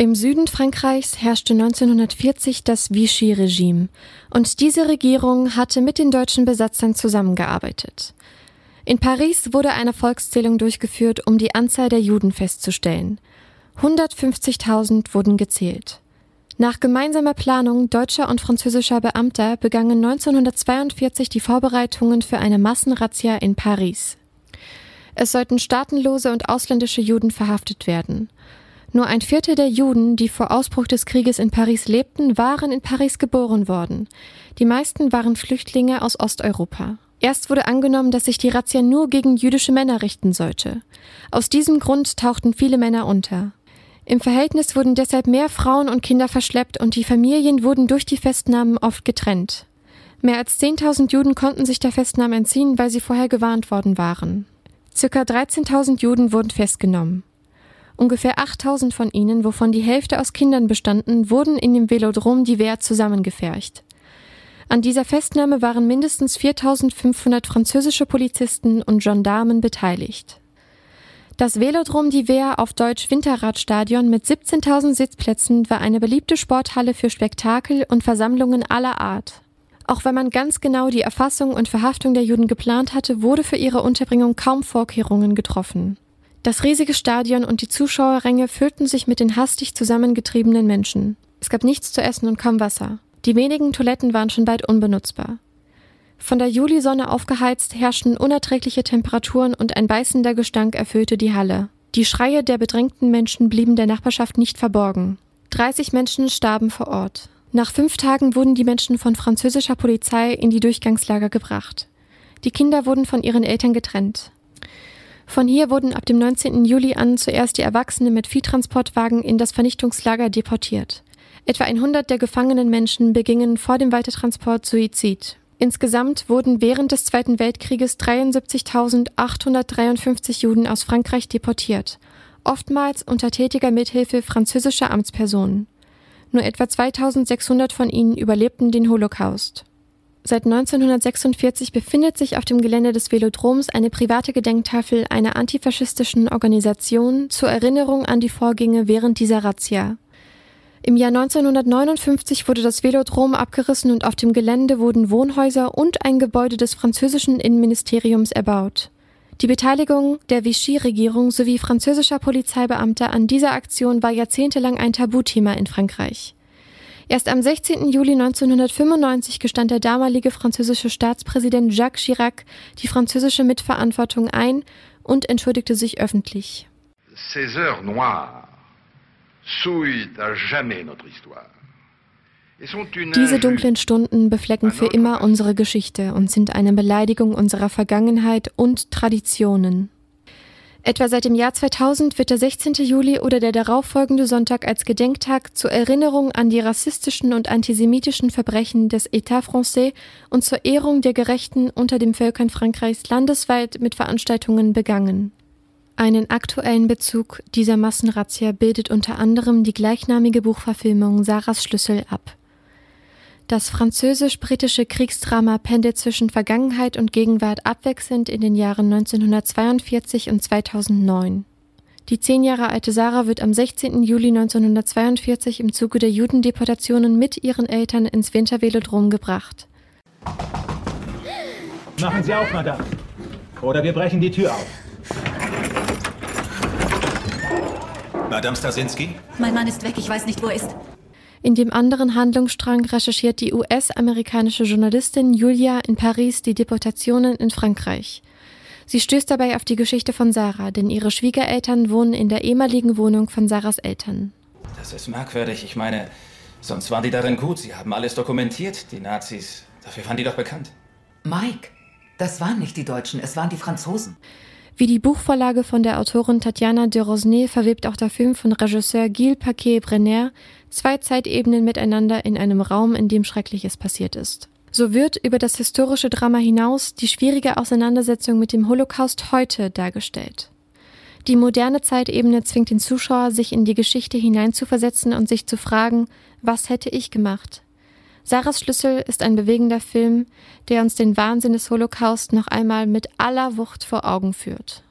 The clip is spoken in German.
Im Süden Frankreichs herrschte 1940 das Vichy-Regime und diese Regierung hatte mit den deutschen Besatzern zusammengearbeitet. In Paris wurde eine Volkszählung durchgeführt, um die Anzahl der Juden festzustellen. 150.000 wurden gezählt. Nach gemeinsamer Planung deutscher und französischer Beamter begannen 1942 die Vorbereitungen für eine Massenrazzia in Paris. Es sollten staatenlose und ausländische Juden verhaftet werden. Nur ein Viertel der Juden, die vor Ausbruch des Krieges in Paris lebten, waren in Paris geboren worden. Die meisten waren Flüchtlinge aus Osteuropa. Erst wurde angenommen, dass sich die Razzia nur gegen jüdische Männer richten sollte. Aus diesem Grund tauchten viele Männer unter. Im Verhältnis wurden deshalb mehr Frauen und Kinder verschleppt und die Familien wurden durch die Festnahmen oft getrennt. Mehr als 10.000 Juden konnten sich der Festnahme entziehen, weil sie vorher gewarnt worden waren. Circa 13.000 Juden wurden festgenommen. Ungefähr 8000 von ihnen, wovon die Hälfte aus Kindern bestanden, wurden in dem Velodrom d'Hiver zusammengefercht. An dieser Festnahme waren mindestens 4500 französische Polizisten und Gendarmen beteiligt. Das Velodrom d'Hiver auf Deutsch Winterradstadion mit 17.000 Sitzplätzen war eine beliebte Sporthalle für Spektakel und Versammlungen aller Art. Auch wenn man ganz genau die Erfassung und Verhaftung der Juden geplant hatte, wurde für ihre Unterbringung kaum Vorkehrungen getroffen. Das riesige Stadion und die Zuschauerränge füllten sich mit den hastig zusammengetriebenen Menschen. Es gab nichts zu essen und kaum Wasser. Die wenigen Toiletten waren schon bald unbenutzbar. Von der Julisonne aufgeheizt herrschten unerträgliche Temperaturen und ein beißender Gestank erfüllte die Halle. Die Schreie der bedrängten Menschen blieben der Nachbarschaft nicht verborgen. 30 Menschen starben vor Ort. Nach fünf Tagen wurden die Menschen von französischer Polizei in die Durchgangslager gebracht. Die Kinder wurden von ihren Eltern getrennt. Von hier wurden ab dem 19. Juli an zuerst die Erwachsenen mit Viehtransportwagen in das Vernichtungslager deportiert. Etwa 100 der gefangenen Menschen begingen vor dem Weitertransport Suizid. Insgesamt wurden während des Zweiten Weltkrieges 73.853 Juden aus Frankreich deportiert, oftmals unter tätiger Mithilfe französischer Amtspersonen. Nur etwa 2600 von ihnen überlebten den Holocaust. Seit 1946 befindet sich auf dem Gelände des Velodroms eine private Gedenktafel einer antifaschistischen Organisation zur Erinnerung an die Vorgänge während dieser Razzia. Im Jahr 1959 wurde das Velodrom abgerissen und auf dem Gelände wurden Wohnhäuser und ein Gebäude des französischen Innenministeriums erbaut. Die Beteiligung der Vichy-Regierung sowie französischer Polizeibeamter an dieser Aktion war jahrzehntelang ein Tabuthema in Frankreich. Erst am 16. Juli 1995 gestand der damalige französische Staatspräsident Jacques Chirac die französische Mitverantwortung ein und entschuldigte sich öffentlich. Ces heures noires souillent à jamais notre histoire. Diese dunklen Stunden beflecken für immer unsere Geschichte und sind eine Beleidigung unserer Vergangenheit und Traditionen. Etwa seit dem Jahr 2000 wird der 16. Juli oder der darauffolgende Sonntag als Gedenktag zur Erinnerung an die rassistischen und antisemitischen Verbrechen des État français und zur Ehrung der Gerechten unter den Völkern Frankreichs landesweit mit Veranstaltungen begangen. Einen aktuellen Bezug dieser Massenrazzia bildet unter anderem die gleichnamige Buchverfilmung Sarahs Schlüssel ab. Das französisch-britische Kriegsdrama pendelt zwischen Vergangenheit und Gegenwart abwechselnd in den Jahren 1942 und 2009. Die zehn Jahre alte Sarah wird am 16. Juli 1942 im Zuge der Judendeportationen mit ihren Eltern ins Wintervelodrom gebracht. Machen Sie auf, Madame. Oder wir brechen die Tür auf. Madame Stasinski? Mein Mann ist weg, ich weiß nicht, wo er ist. In dem anderen Handlungsstrang recherchiert die US-amerikanische Journalistin Julia in Paris die Deportationen in Frankreich. Sie stößt dabei auf die Geschichte von Sarah, denn ihre Schwiegereltern wohnen in der ehemaligen Wohnung von Sarahs Eltern. Das ist merkwürdig. Ich meine, sonst waren die darin gut. Sie haben alles dokumentiert, die Nazis. Dafür waren die doch bekannt. Mike, das waren nicht die Deutschen, es waren die Franzosen. Wie die Buchvorlage von der Autorin Tatjana de Rosnay verwebt auch der Film von Regisseur Gilles Paquet-Brenner zwei Zeitebenen miteinander in einem Raum, in dem Schreckliches passiert ist. So wird über das historische Drama hinaus die schwierige Auseinandersetzung mit dem Holocaust heute dargestellt. Die moderne Zeitebene zwingt den Zuschauer, sich in die Geschichte hineinzuversetzen und sich zu fragen, was hätte ich gemacht? Sarahs Schlüssel ist ein bewegender Film, der uns den Wahnsinn des Holocaust noch einmal mit aller Wucht vor Augen führt.